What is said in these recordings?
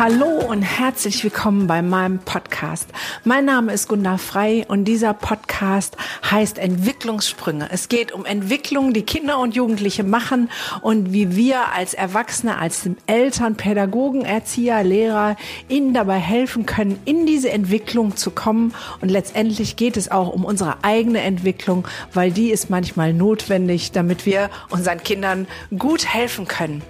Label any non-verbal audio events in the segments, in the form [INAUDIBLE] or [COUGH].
Hallo und herzlich willkommen bei meinem Podcast. Mein Name ist Gunda Frei und dieser Podcast heißt Entwicklungssprünge. Es geht um Entwicklung, die Kinder und Jugendliche machen und wie wir als Erwachsene, als Eltern, Pädagogen, Erzieher, Lehrer ihnen dabei helfen können, in diese Entwicklung zu kommen. Und letztendlich geht es auch um unsere eigene Entwicklung, weil die ist manchmal notwendig, damit wir unseren Kindern gut helfen können.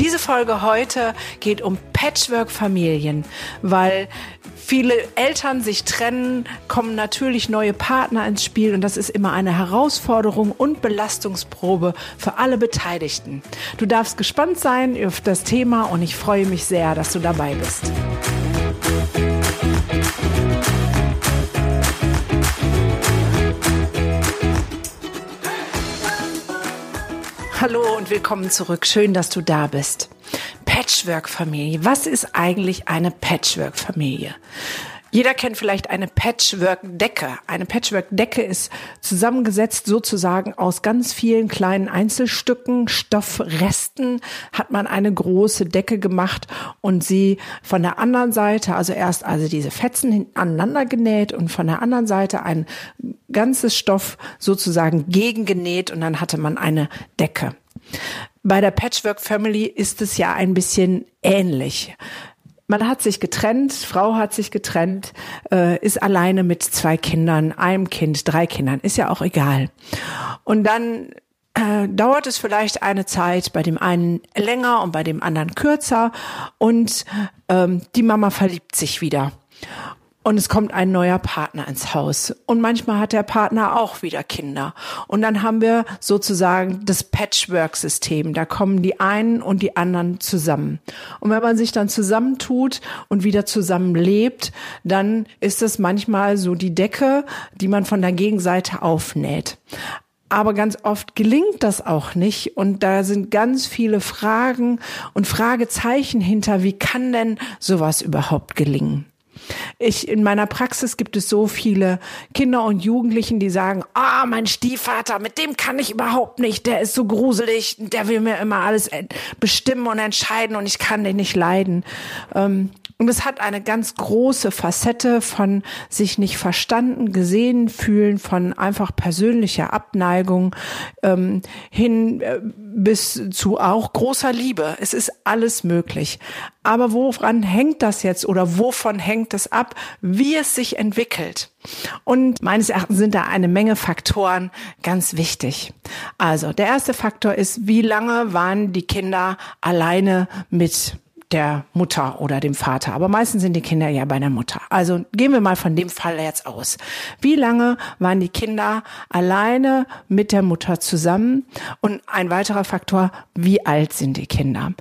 Diese Folge heute geht um Patchwork-Familien, weil viele Eltern sich trennen, kommen natürlich neue Partner ins Spiel und das ist immer eine Herausforderung und Belastungsprobe für alle Beteiligten. Du darfst gespannt sein auf das Thema und ich freue mich sehr, dass du dabei bist. Hallo und willkommen zurück. Schön, dass du da bist. Patchwork-Familie. Was ist eigentlich eine Patchwork-Familie? Jeder kennt vielleicht eine Patchwork-Decke. Eine Patchwork-Decke ist zusammengesetzt sozusagen aus ganz vielen kleinen Einzelstücken, Stoffresten, hat man eine große Decke gemacht und sie von der anderen Seite, also erst also diese Fetzen aneinander genäht und von der anderen Seite ein ganzes Stoff sozusagen gegengenäht und dann hatte man eine Decke. Bei der Patchwork Family ist es ja ein bisschen ähnlich. Man hat sich getrennt, Frau hat sich getrennt, äh, ist alleine mit zwei Kindern, einem Kind, drei Kindern, ist ja auch egal. Und dann äh, dauert es vielleicht eine Zeit, bei dem einen länger und bei dem anderen kürzer und ähm, die Mama verliebt sich wieder und es kommt ein neuer Partner ins Haus. Und manchmal hat der Partner auch wieder Kinder. Und dann haben wir sozusagen das Patchwork-System. Da kommen die einen und die anderen zusammen. Und wenn man sich dann zusammentut und wieder zusammenlebt, dann ist es manchmal so die Decke, die man von der Gegenseite aufnäht. Aber ganz oft gelingt das auch nicht. Und da sind ganz viele Fragen und Fragezeichen hinter, wie kann denn sowas überhaupt gelingen? Ich, in meiner Praxis gibt es so viele Kinder und Jugendlichen, die sagen, ah, mein Stiefvater, mit dem kann ich überhaupt nicht, der ist so gruselig, der will mir immer alles bestimmen und entscheiden und ich kann den nicht leiden. Ähm, und es hat eine ganz große Facette von sich nicht verstanden, gesehen fühlen, von einfach persönlicher Abneigung ähm, hin äh, bis zu auch großer Liebe. Es ist alles möglich. Aber woran hängt das jetzt oder wovon hängt es ab, wie es sich entwickelt? Und meines Erachtens sind da eine Menge Faktoren ganz wichtig. Also der erste Faktor ist, wie lange waren die Kinder alleine mit der Mutter oder dem Vater. Aber meistens sind die Kinder ja bei der Mutter. Also gehen wir mal von dem Fall jetzt aus. Wie lange waren die Kinder alleine mit der Mutter zusammen? Und ein weiterer Faktor, wie alt sind die Kinder?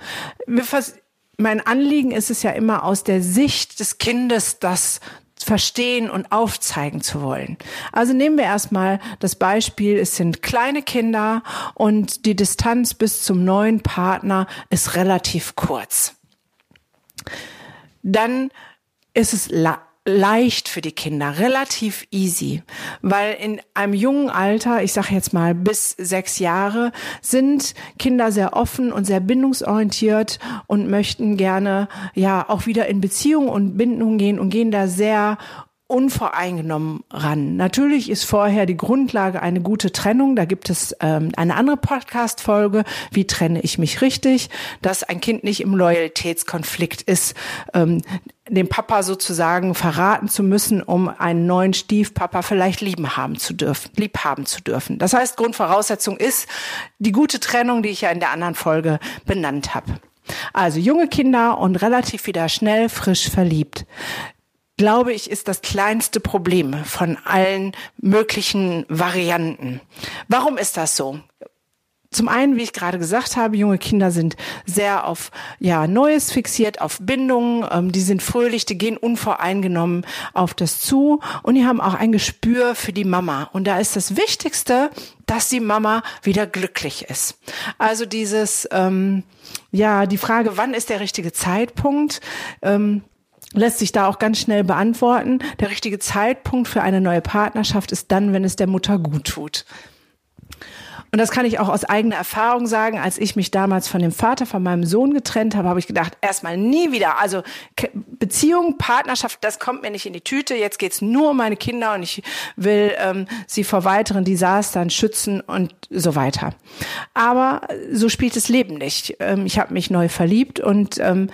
mein Anliegen ist es ja immer aus der Sicht des Kindes, das verstehen und aufzeigen zu wollen. Also nehmen wir erstmal das Beispiel, es sind kleine Kinder und die Distanz bis zum neuen Partner ist relativ kurz dann ist es leicht für die Kinder, relativ easy, weil in einem jungen Alter, ich sage jetzt mal bis sechs Jahre, sind Kinder sehr offen und sehr bindungsorientiert und möchten gerne ja auch wieder in Beziehung und Bindung gehen und gehen da sehr unvoreingenommen ran. Natürlich ist vorher die Grundlage eine gute Trennung. Da gibt es ähm, eine andere Podcast-Folge, wie trenne ich mich richtig, dass ein Kind nicht im Loyalitätskonflikt ist, ähm, dem Papa sozusagen verraten zu müssen, um einen neuen Stiefpapa vielleicht lieben haben zu dürfen, lieb haben zu dürfen. Das heißt, Grundvoraussetzung ist die gute Trennung, die ich ja in der anderen Folge benannt habe. Also junge Kinder und relativ wieder schnell frisch verliebt glaube ich, ist das kleinste Problem von allen möglichen Varianten. Warum ist das so? Zum einen, wie ich gerade gesagt habe, junge Kinder sind sehr auf ja Neues fixiert, auf Bindungen. Ähm, die sind fröhlich, die gehen unvoreingenommen auf das zu und die haben auch ein Gespür für die Mama. Und da ist das Wichtigste, dass die Mama wieder glücklich ist. Also dieses ähm, ja die Frage, wann ist der richtige Zeitpunkt? Ähm, lässt sich da auch ganz schnell beantworten. Der richtige Zeitpunkt für eine neue Partnerschaft ist dann, wenn es der Mutter gut tut. Und das kann ich auch aus eigener Erfahrung sagen. Als ich mich damals von dem Vater von meinem Sohn getrennt habe, habe ich gedacht, erstmal nie wieder. Also Beziehung, Partnerschaft, das kommt mir nicht in die Tüte. Jetzt geht's nur um meine Kinder und ich will ähm, sie vor weiteren Desastern schützen und so weiter. Aber so spielt das Leben nicht. Ähm, ich habe mich neu verliebt und ähm,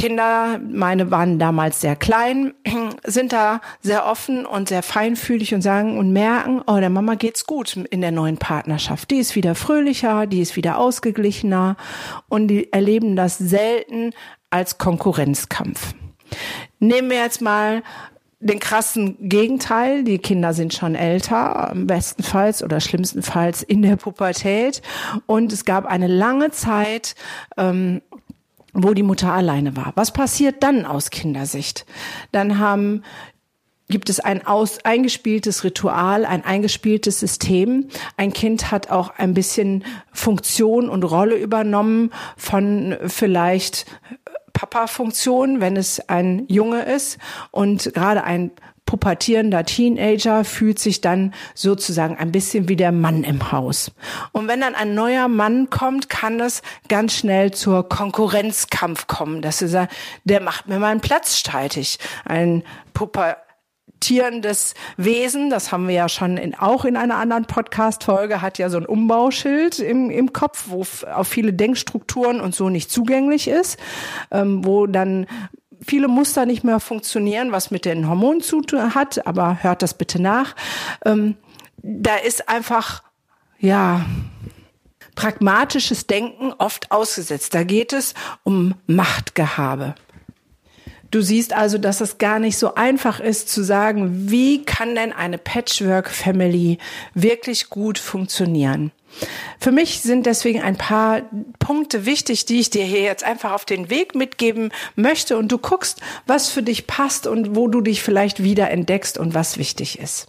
Kinder, meine waren damals sehr klein, [CLEARS THROAT] sind da sehr offen und sehr feinfühlig und sagen und merken, oh, der Mama geht's gut in der neuen Partnerschaft. Die ist wieder fröhlicher, die ist wieder ausgeglichener und die erleben das selten als Konkurrenzkampf. Nehmen wir jetzt mal den krassen Gegenteil. Die Kinder sind schon älter, bestenfalls oder schlimmstenfalls in der Pubertät. Und es gab eine lange Zeit, ähm, wo die Mutter alleine war. Was passiert dann aus Kindersicht? Dann haben gibt es ein aus, eingespieltes Ritual, ein eingespieltes System. Ein Kind hat auch ein bisschen Funktion und Rolle übernommen von vielleicht Papa-Funktion, wenn es ein Junge ist und gerade ein pubertierender Teenager fühlt sich dann sozusagen ein bisschen wie der Mann im Haus. Und wenn dann ein neuer Mann kommt, kann es ganz schnell zur Konkurrenzkampf kommen, dass sie sagen, der macht mir meinen Platz streitig. Ein pubertierendes Wesen, das haben wir ja schon in, auch in einer anderen Podcast-Folge, hat ja so ein Umbauschild im, im Kopf, wo auf viele Denkstrukturen und so nicht zugänglich ist, ähm, wo dann viele Muster nicht mehr funktionieren, was mit den Hormonen zu tun hat, aber hört das bitte nach. Ähm, da ist einfach, ja, pragmatisches Denken oft ausgesetzt. Da geht es um Machtgehabe. Du siehst also, dass es gar nicht so einfach ist zu sagen, wie kann denn eine Patchwork-Family wirklich gut funktionieren? Für mich sind deswegen ein paar Punkte wichtig, die ich dir hier jetzt einfach auf den Weg mitgeben möchte und du guckst, was für dich passt und wo du dich vielleicht wieder entdeckst und was wichtig ist.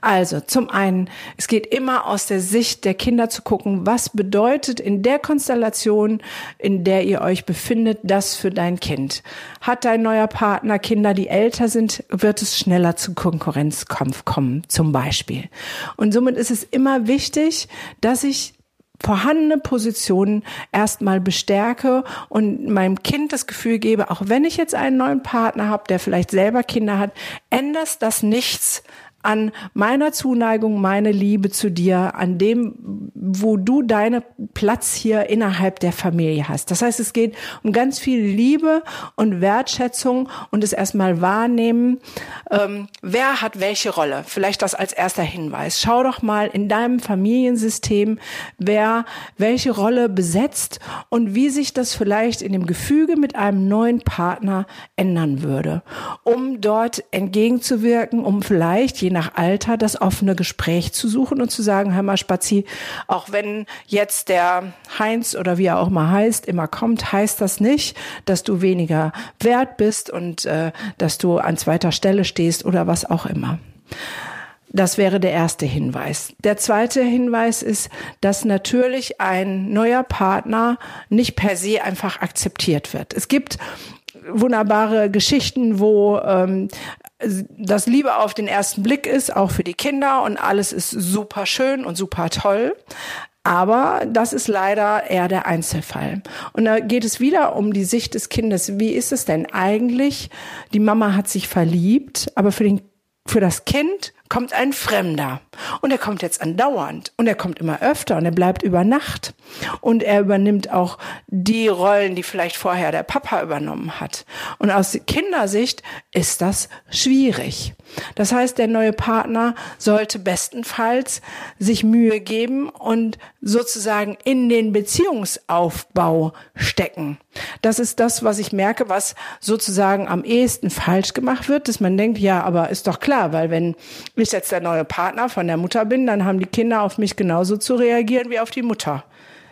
Also zum einen, es geht immer aus der Sicht der Kinder zu gucken, was bedeutet in der Konstellation, in der ihr euch befindet, das für dein Kind. Hat dein neuer Partner Kinder, die älter sind, wird es schneller zu Konkurrenzkampf kommen, zum Beispiel. Und somit ist es immer wichtig, dass ich vorhandene Positionen erstmal bestärke und meinem Kind das Gefühl gebe, auch wenn ich jetzt einen neuen Partner habe, der vielleicht selber Kinder hat, ändert das nichts an meiner Zuneigung, meine Liebe zu dir, an dem, wo du deinen Platz hier innerhalb der Familie hast. Das heißt, es geht um ganz viel Liebe und Wertschätzung und es erstmal wahrnehmen, ähm, wer hat welche Rolle. Vielleicht das als erster Hinweis. Schau doch mal in deinem Familiensystem, wer welche Rolle besetzt und wie sich das vielleicht in dem Gefüge mit einem neuen Partner ändern würde, um dort entgegenzuwirken, um vielleicht, je nach Alter das offene Gespräch zu suchen und zu sagen, hör mal Spazi, auch wenn jetzt der Heinz oder wie er auch mal heißt, immer kommt, heißt das nicht, dass du weniger wert bist und äh, dass du an zweiter Stelle stehst oder was auch immer. Das wäre der erste Hinweis. Der zweite Hinweis ist, dass natürlich ein neuer Partner nicht per se einfach akzeptiert wird. Es gibt wunderbare Geschichten, wo ähm, das Liebe auf den ersten Blick ist, auch für die Kinder und alles ist super schön und super toll. Aber das ist leider eher der Einzelfall. Und da geht es wieder um die Sicht des Kindes. Wie ist es denn eigentlich? Die Mama hat sich verliebt, aber für den für das Kind kommt ein Fremder. Und er kommt jetzt andauernd. Und er kommt immer öfter und er bleibt über Nacht. Und er übernimmt auch die Rollen, die vielleicht vorher der Papa übernommen hat. Und aus Kindersicht ist das schwierig. Das heißt, der neue Partner sollte bestenfalls sich Mühe geben und sozusagen in den Beziehungsaufbau stecken. Das ist das, was ich merke, was sozusagen am ehesten falsch gemacht wird, dass man denkt, ja, aber ist doch klar, weil wenn ich jetzt der neue Partner von der Mutter bin, dann haben die Kinder auf mich genauso zu reagieren wie auf die Mutter.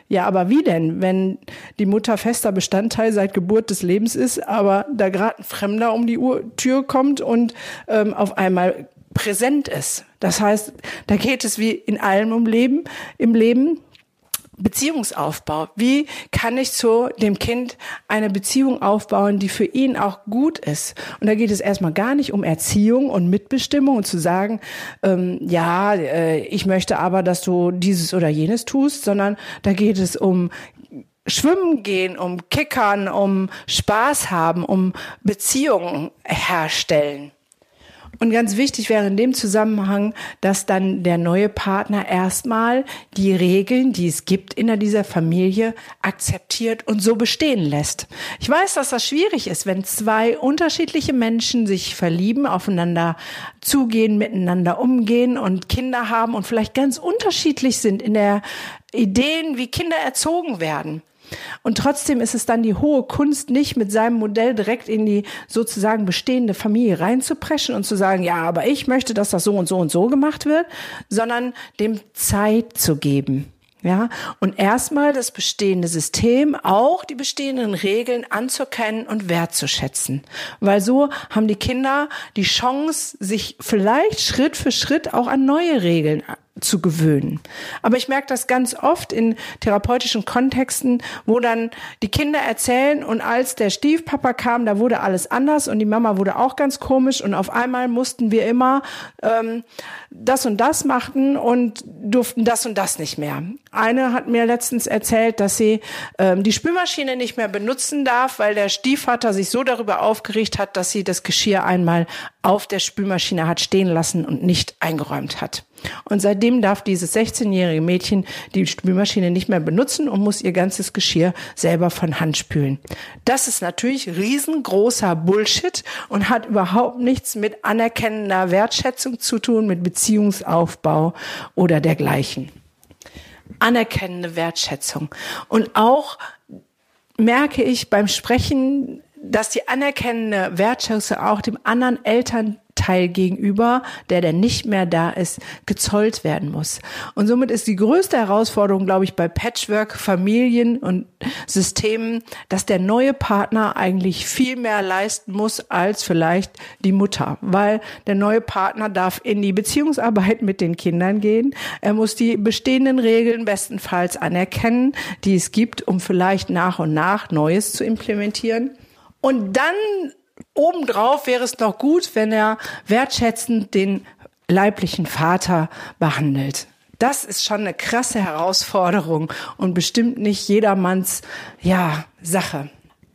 Ja, aber wie denn, wenn die Mutter fester Bestandteil seit Geburt des Lebens ist, aber da gerade ein Fremder um die Uhr, Tür kommt und ähm, auf einmal präsent ist? Das heißt, da geht es wie in allem um Leben, im Leben Beziehungsaufbau. Wie kann ich zu dem Kind eine Beziehung aufbauen, die für ihn auch gut ist? Und da geht es erstmal gar nicht um Erziehung und Mitbestimmung und zu sagen, ähm, ja, äh, ich möchte aber, dass du dieses oder jenes tust, sondern da geht es um Schwimmen gehen, um Kickern, um Spaß haben, um Beziehungen herstellen. Und ganz wichtig wäre in dem Zusammenhang, dass dann der neue Partner erstmal die Regeln, die es gibt in dieser Familie, akzeptiert und so bestehen lässt. Ich weiß, dass das schwierig ist, wenn zwei unterschiedliche Menschen sich verlieben, aufeinander zugehen, miteinander umgehen und Kinder haben und vielleicht ganz unterschiedlich sind in der Ideen, wie Kinder erzogen werden. Und trotzdem ist es dann die hohe Kunst, nicht mit seinem Modell direkt in die sozusagen bestehende Familie reinzupreschen und zu sagen, ja, aber ich möchte, dass das so und so und so gemacht wird, sondern dem Zeit zu geben. Ja, und erstmal das bestehende System, auch die bestehenden Regeln anzukennen und wertzuschätzen. Weil so haben die Kinder die Chance, sich vielleicht Schritt für Schritt auch an neue Regeln zu gewöhnen. Aber ich merke das ganz oft in therapeutischen Kontexten, wo dann die Kinder erzählen und als der Stiefpapa kam, da wurde alles anders und die Mama wurde auch ganz komisch und auf einmal mussten wir immer ähm, das und das machen und durften das und das nicht mehr. Eine hat mir letztens erzählt, dass sie ähm, die Spülmaschine nicht mehr benutzen darf, weil der Stiefvater sich so darüber aufgeregt hat, dass sie das Geschirr einmal auf der Spülmaschine hat stehen lassen und nicht eingeräumt hat. Und seitdem darf dieses 16-jährige Mädchen die Spülmaschine nicht mehr benutzen und muss ihr ganzes Geschirr selber von Hand spülen. Das ist natürlich riesengroßer Bullshit und hat überhaupt nichts mit anerkennender Wertschätzung zu tun, mit Beziehungsaufbau oder dergleichen. Anerkennende Wertschätzung. Und auch merke ich beim Sprechen, dass die anerkennende Wertschätzung auch dem anderen Eltern Teil gegenüber, der der nicht mehr da ist, gezollt werden muss. Und somit ist die größte Herausforderung, glaube ich, bei Patchwork, Familien und Systemen, dass der neue Partner eigentlich viel mehr leisten muss als vielleicht die Mutter, weil der neue Partner darf in die Beziehungsarbeit mit den Kindern gehen. Er muss die bestehenden Regeln bestenfalls anerkennen, die es gibt, um vielleicht nach und nach Neues zu implementieren. Und dann Obendrauf wäre es noch gut, wenn er wertschätzend den leiblichen Vater behandelt. Das ist schon eine krasse Herausforderung und bestimmt nicht jedermanns, ja, Sache.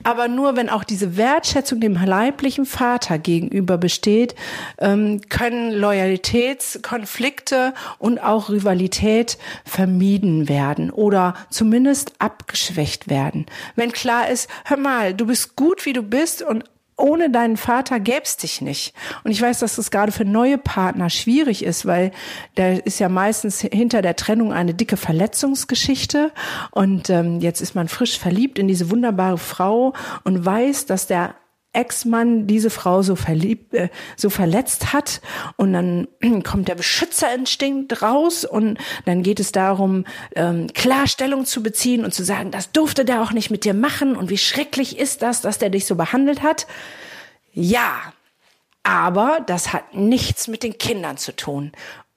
Aber nur wenn auch diese Wertschätzung dem leiblichen Vater gegenüber besteht, ähm, können Loyalitätskonflikte und auch Rivalität vermieden werden oder zumindest abgeschwächt werden. Wenn klar ist, hör mal, du bist gut, wie du bist und ohne deinen Vater gäb's dich nicht. Und ich weiß, dass das gerade für neue Partner schwierig ist, weil da ist ja meistens hinter der Trennung eine dicke Verletzungsgeschichte. Und ähm, jetzt ist man frisch verliebt in diese wunderbare Frau und weiß, dass der Ex-Mann diese Frau so verliebt, äh, so verletzt hat und dann [CLEARS THROAT] kommt der Beschützerinstinkt raus und dann geht es darum, ähm, Klarstellung zu beziehen und zu sagen, das durfte der auch nicht mit dir machen und wie schrecklich ist das, dass der dich so behandelt hat. Ja, aber das hat nichts mit den Kindern zu tun.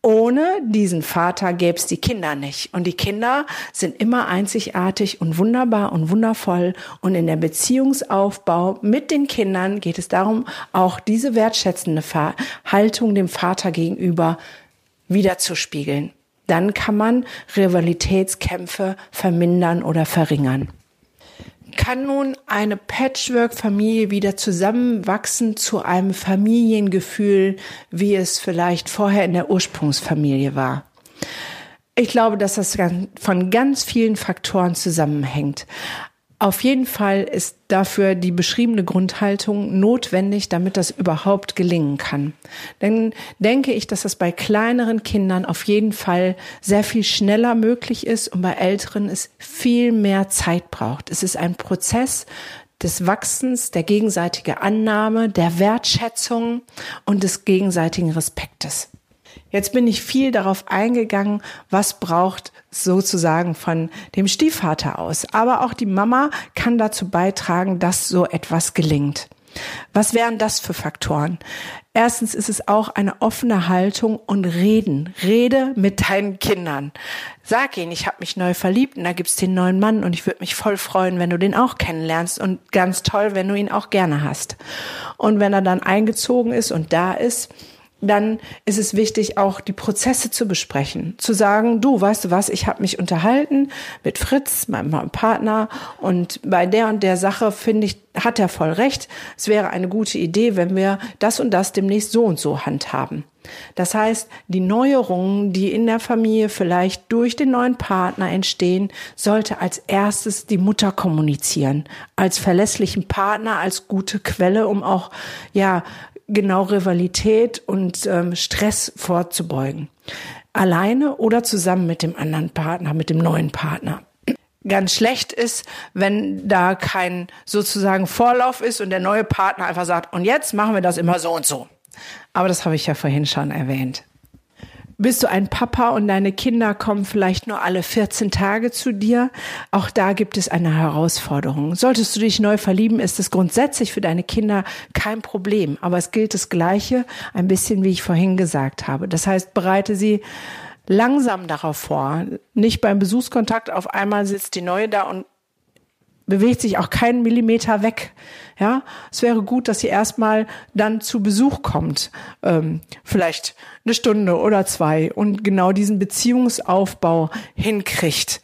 Ohne diesen Vater gäbe es die Kinder nicht. Und die Kinder sind immer einzigartig und wunderbar und wundervoll. Und in der Beziehungsaufbau mit den Kindern geht es darum, auch diese wertschätzende Haltung dem Vater gegenüber wiederzuspiegeln. Dann kann man Rivalitätskämpfe vermindern oder verringern kann nun eine Patchwork-Familie wieder zusammenwachsen zu einem Familiengefühl, wie es vielleicht vorher in der Ursprungsfamilie war. Ich glaube, dass das von ganz vielen Faktoren zusammenhängt. Auf jeden Fall ist dafür die beschriebene Grundhaltung notwendig, damit das überhaupt gelingen kann. Dann denke ich, dass das bei kleineren Kindern auf jeden Fall sehr viel schneller möglich ist und bei älteren es viel mehr Zeit braucht. Es ist ein Prozess des Wachsens, der gegenseitigen Annahme, der Wertschätzung und des gegenseitigen Respektes. Jetzt bin ich viel darauf eingegangen, was braucht sozusagen von dem Stiefvater aus. Aber auch die Mama kann dazu beitragen, dass so etwas gelingt. Was wären das für Faktoren? Erstens ist es auch eine offene Haltung und Reden. Rede mit deinen Kindern. Sag ihnen, ich habe mich neu verliebt und da gibt's den neuen Mann und ich würde mich voll freuen, wenn du den auch kennenlernst und ganz toll, wenn du ihn auch gerne hast. Und wenn er dann eingezogen ist und da ist, dann ist es wichtig, auch die Prozesse zu besprechen. Zu sagen, du, weißt du was, ich habe mich unterhalten mit Fritz, meinem Partner, und bei der und der Sache finde ich, hat er voll recht. Es wäre eine gute Idee, wenn wir das und das demnächst so und so handhaben. Das heißt, die Neuerungen, die in der Familie vielleicht durch den neuen Partner entstehen, sollte als erstes die Mutter kommunizieren, als verlässlichen Partner, als gute Quelle, um auch ja genau Rivalität und ähm, Stress vorzubeugen. Alleine oder zusammen mit dem anderen Partner, mit dem neuen Partner. Ganz schlecht ist, wenn da kein sozusagen Vorlauf ist und der neue Partner einfach sagt, und jetzt machen wir das immer so und so. Aber das habe ich ja vorhin schon erwähnt bist du ein Papa und deine Kinder kommen vielleicht nur alle 14 Tage zu dir. Auch da gibt es eine Herausforderung. Solltest du dich neu verlieben, ist es grundsätzlich für deine Kinder kein Problem. Aber es gilt das Gleiche, ein bisschen wie ich vorhin gesagt habe. Das heißt, bereite sie langsam darauf vor. Nicht beim Besuchskontakt auf einmal sitzt die Neue da und bewegt sich auch keinen Millimeter weg. Ja, es wäre gut, dass sie erstmal dann zu Besuch kommt, ähm, vielleicht eine Stunde oder zwei und genau diesen Beziehungsaufbau hinkriegt.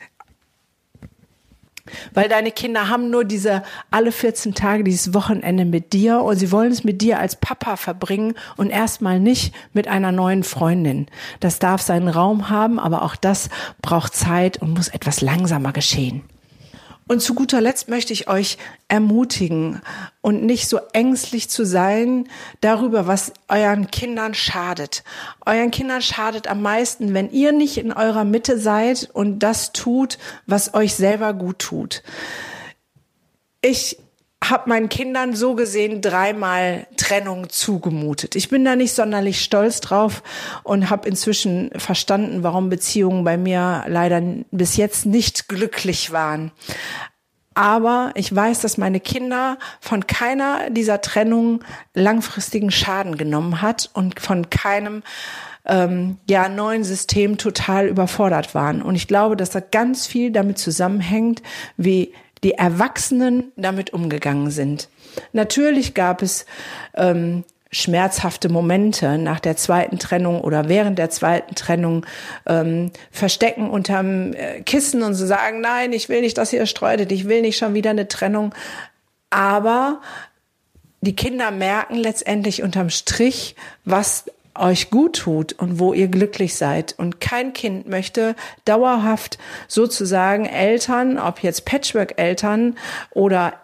Weil deine Kinder haben nur diese alle 14 Tage dieses Wochenende mit dir und sie wollen es mit dir als Papa verbringen und erstmal nicht mit einer neuen Freundin. Das darf seinen Raum haben, aber auch das braucht Zeit und muss etwas langsamer geschehen. Und zu guter Letzt möchte ich euch ermutigen und nicht so ängstlich zu sein darüber, was euren Kindern schadet. Euren Kindern schadet am meisten, wenn ihr nicht in eurer Mitte seid und das tut, was euch selber gut tut. Ich habe meinen Kindern so gesehen dreimal Trennung zugemutet. Ich bin da nicht sonderlich stolz drauf und habe inzwischen verstanden, warum Beziehungen bei mir leider bis jetzt nicht glücklich waren. Aber ich weiß, dass meine Kinder von keiner dieser Trennungen langfristigen Schaden genommen hat und von keinem ähm, ja neuen System total überfordert waren. Und ich glaube, dass da ganz viel damit zusammenhängt, wie die Erwachsenen damit umgegangen sind. Natürlich gab es ähm, schmerzhafte Momente nach der zweiten Trennung oder während der zweiten Trennung ähm, verstecken unterm äh, Kissen und so sagen, nein, ich will nicht, dass ihr streutet, ich will nicht schon wieder eine Trennung. Aber die Kinder merken letztendlich unterm Strich, was euch gut tut und wo ihr glücklich seid. Und kein Kind möchte dauerhaft sozusagen Eltern, ob jetzt Patchwork-Eltern oder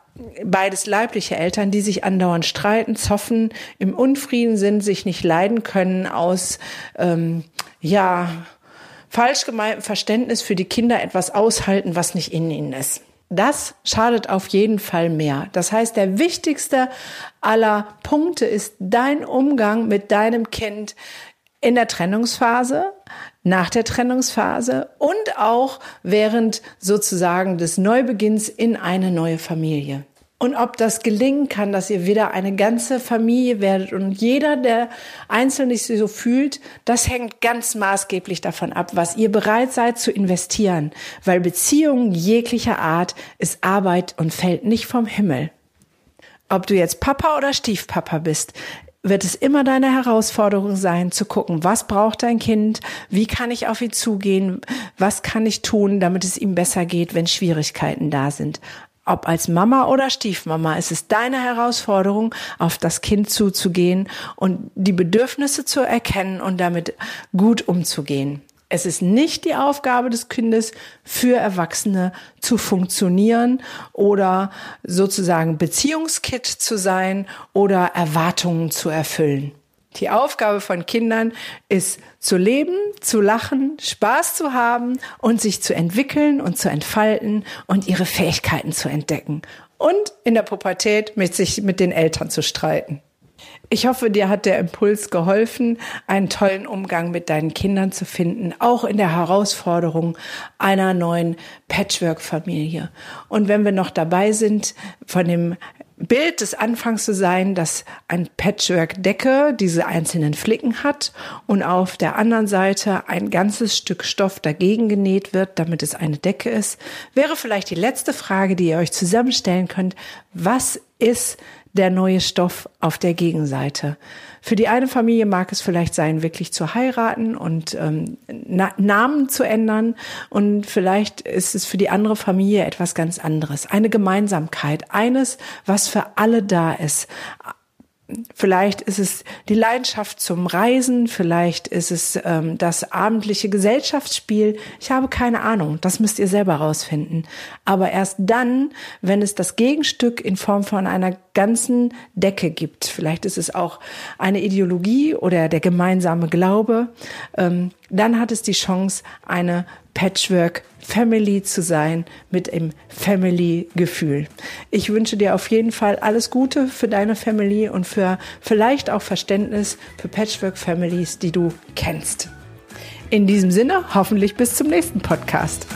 beides leibliche Eltern, die sich andauernd streiten, zoffen, im Unfrieden sind, sich nicht leiden können aus, ähm, ja, falsch gemeintem Verständnis für die Kinder etwas aushalten, was nicht in ihnen ist. Das schadet auf jeden Fall mehr. Das heißt, der wichtigste aller Punkte ist dein Umgang mit deinem Kind in der Trennungsphase, nach der Trennungsphase und auch während sozusagen des Neubeginns in eine neue Familie. Und ob das gelingen kann, dass ihr wieder eine ganze Familie werdet und jeder, der einzeln sich so fühlt, das hängt ganz maßgeblich davon ab, was ihr bereit seid zu investieren. Weil Beziehung jeglicher Art ist Arbeit und fällt nicht vom Himmel. Ob du jetzt Papa oder Stiefpapa bist, wird es immer deine Herausforderung sein, zu gucken, was braucht dein Kind, wie kann ich auf ihn zugehen, was kann ich tun, damit es ihm besser geht, wenn Schwierigkeiten da sind. Ob als Mama oder Stiefmama, es ist deine Herausforderung, auf das Kind zuzugehen und die Bedürfnisse zu erkennen und damit gut umzugehen. Es ist nicht die Aufgabe des Kindes, für Erwachsene zu funktionieren oder sozusagen Beziehungskit zu sein oder Erwartungen zu erfüllen. Die Aufgabe von Kindern ist zu leben, zu lachen, Spaß zu haben und sich zu entwickeln und zu entfalten und ihre Fähigkeiten zu entdecken und in der Pubertät mit sich mit den Eltern zu streiten. Ich hoffe, dir hat der Impuls geholfen, einen tollen Umgang mit deinen Kindern zu finden, auch in der Herausforderung einer neuen Patchwork-Familie. Und wenn wir noch dabei sind, von dem Bild des Anfangs zu sein, dass ein Patchwork-Decke diese einzelnen Flicken hat und auf der anderen Seite ein ganzes Stück Stoff dagegen genäht wird, damit es eine Decke ist, wäre vielleicht die letzte Frage, die ihr euch zusammenstellen könnt. Was ist der neue Stoff auf der Gegenseite. Für die eine Familie mag es vielleicht sein, wirklich zu heiraten und ähm, Na Namen zu ändern. Und vielleicht ist es für die andere Familie etwas ganz anderes. Eine Gemeinsamkeit, eines, was für alle da ist. Vielleicht ist es die Leidenschaft zum Reisen, vielleicht ist es ähm, das abendliche Gesellschaftsspiel. Ich habe keine Ahnung, das müsst ihr selber rausfinden. Aber erst dann, wenn es das Gegenstück in Form von einer ganzen Decke gibt, vielleicht ist es auch eine Ideologie oder der gemeinsame Glaube, ähm, dann hat es die Chance, eine Patchwork Family zu sein mit dem Family-Gefühl. Ich wünsche dir auf jeden Fall alles Gute für deine Family und für vielleicht auch Verständnis für Patchwork Families, die du kennst. In diesem Sinne, hoffentlich bis zum nächsten Podcast.